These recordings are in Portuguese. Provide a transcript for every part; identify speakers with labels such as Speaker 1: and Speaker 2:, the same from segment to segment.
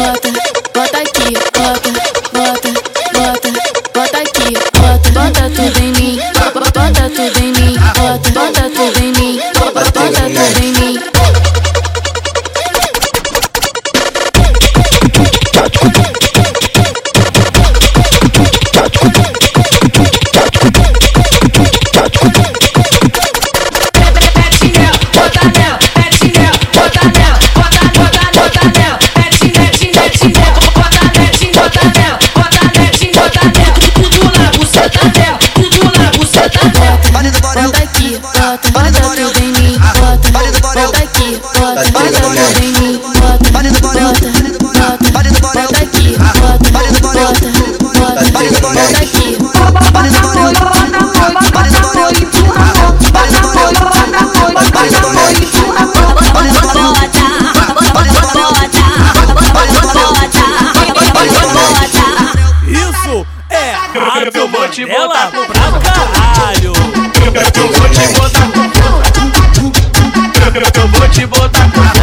Speaker 1: bota, bota aqui, bota, bota, bota, bota aqui, bota, bota tudo em mim, bota tudo bota, bota aqui, bota, bota tudo em mim, bota, bota, bota, bota aqui, bota, bota, bota, bota aqui.
Speaker 2: Isso é Rádio Mandela pra caralho.
Speaker 3: te botar com força.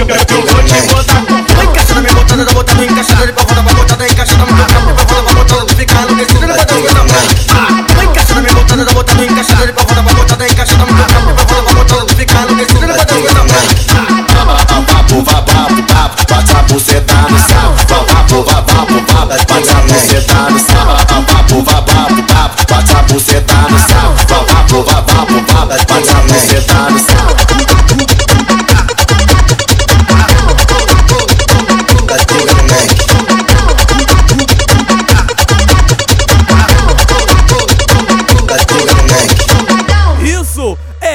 Speaker 3: Eu vou te botar com força. Tá
Speaker 4: encaixando, me botando, tá botando, encaixando ele pra fora, vai botar, tá encaixando, me botando, pra fora, vai botando, fica enlouquecido, ele bota coisa mão. Tá encaixando, me botando, tá botando, encaixando ele pra fora, vai botar, tá encaixando, me botando, pra fora, vai botando, fica enlouquecido, ele bota coisa mão.
Speaker 5: Vapo, vapo, vapo, vapo, bate a buceta no sapo. Vapo, vapo, vapo, vapo, bate a